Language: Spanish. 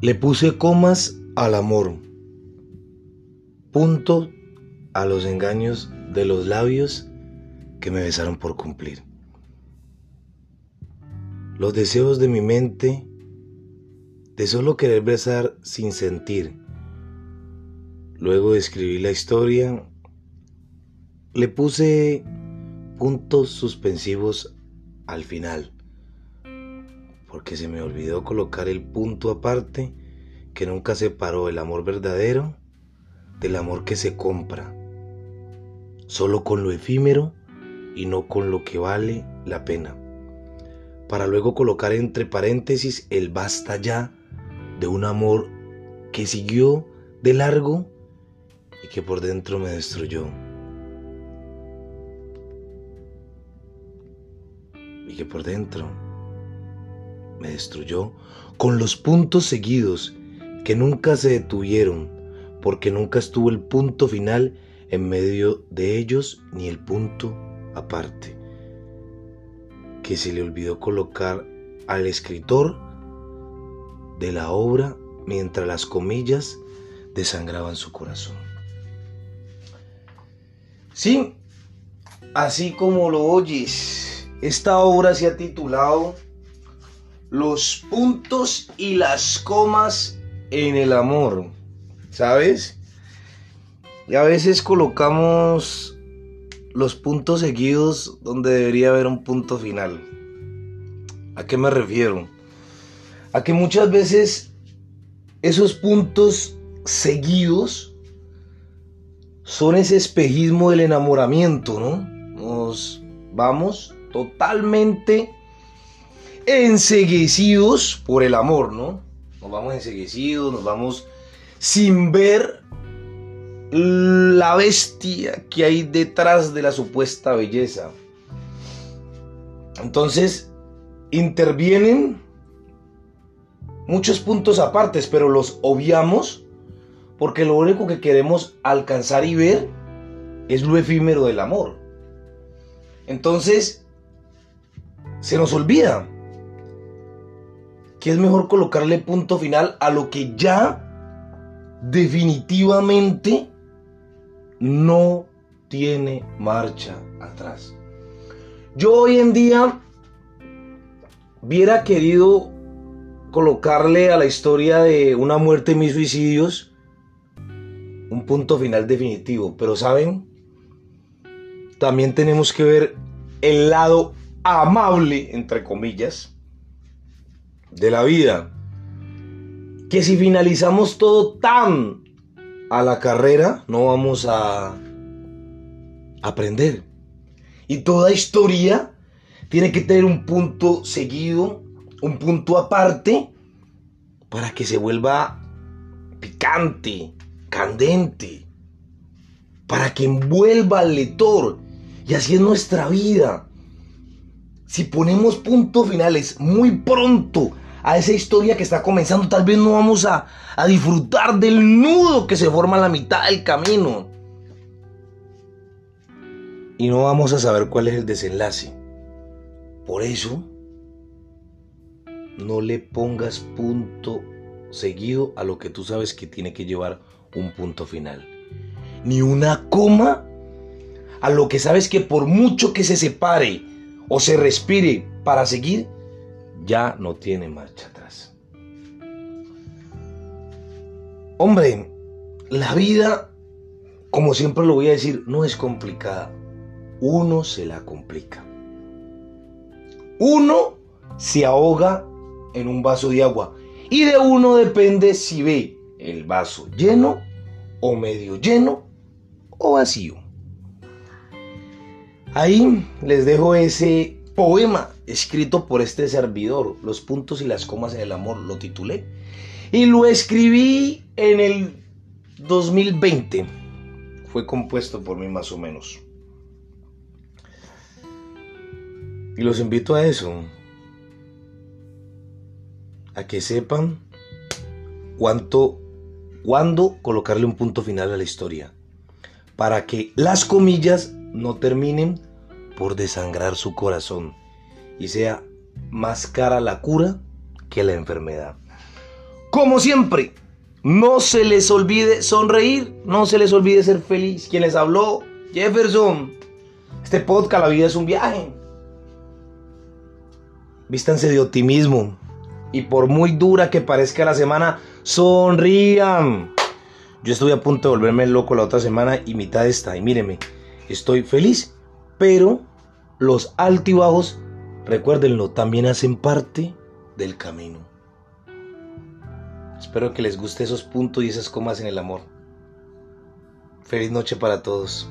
Le puse comas al amor, punto a los engaños de los labios que me besaron por cumplir. Los deseos de mi mente de solo querer besar sin sentir. Luego de escribir la historia, le puse puntos suspensivos al final, porque se me olvidó colocar el punto aparte que nunca separó el amor verdadero del amor que se compra, solo con lo efímero y no con lo que vale la pena, para luego colocar entre paréntesis el basta ya de un amor que siguió de largo y que por dentro me destruyó. Y que por dentro me destruyó con los puntos seguidos que nunca se detuvieron, porque nunca estuvo el punto final en medio de ellos ni el punto aparte, que se le olvidó colocar al escritor de la obra mientras las comillas desangraban su corazón. Sí, así como lo oyes, esta obra se ha titulado Los puntos y las comas en el amor, ¿sabes? Y a veces colocamos los puntos seguidos donde debería haber un punto final. ¿A qué me refiero? a que muchas veces esos puntos seguidos son ese espejismo del enamoramiento, ¿no? Nos vamos totalmente enseguecidos por el amor, ¿no? Nos vamos enseguecidos, nos vamos sin ver la bestia que hay detrás de la supuesta belleza. Entonces, intervienen muchos puntos apartes, pero los obviamos porque lo único que queremos alcanzar y ver es lo efímero del amor. Entonces, se nos olvida que es mejor colocarle punto final a lo que ya definitivamente no tiene marcha atrás. Yo hoy en día hubiera querido colocarle a la historia de una muerte y mis suicidios un punto final definitivo. Pero saben, también tenemos que ver el lado amable, entre comillas, de la vida. Que si finalizamos todo tan a la carrera, no vamos a aprender. Y toda historia tiene que tener un punto seguido un punto aparte para que se vuelva picante, candente, para que envuelva al lector. Y así es nuestra vida. Si ponemos puntos finales muy pronto a esa historia que está comenzando, tal vez no vamos a, a disfrutar del nudo que se forma en la mitad del camino. Y no vamos a saber cuál es el desenlace. Por eso, no le pongas punto seguido a lo que tú sabes que tiene que llevar un punto final. Ni una coma a lo que sabes que por mucho que se separe o se respire para seguir, ya no tiene marcha atrás. Hombre, la vida, como siempre lo voy a decir, no es complicada. Uno se la complica. Uno se ahoga en un vaso de agua. Y de uno depende si ve el vaso lleno o medio lleno o vacío. Ahí les dejo ese poema escrito por este servidor, Los puntos y las comas en el amor, lo titulé. Y lo escribí en el 2020. Fue compuesto por mí más o menos. Y los invito a eso, a que sepan cuánto, cuándo colocarle un punto final a la historia, para que las comillas no terminen por desangrar su corazón y sea más cara la cura que la enfermedad. Como siempre, no se les olvide sonreír, no se les olvide ser feliz. Quien les habló, Jefferson. Este podcast, la vida es un viaje. Vístanse de optimismo. Y por muy dura que parezca la semana, sonrían. Yo estuve a punto de volverme loco la otra semana y mitad está. Y míreme, estoy feliz. Pero los altibajos, recuérdenlo, también hacen parte del camino. Espero que les guste esos puntos y esas comas en el amor. Feliz noche para todos.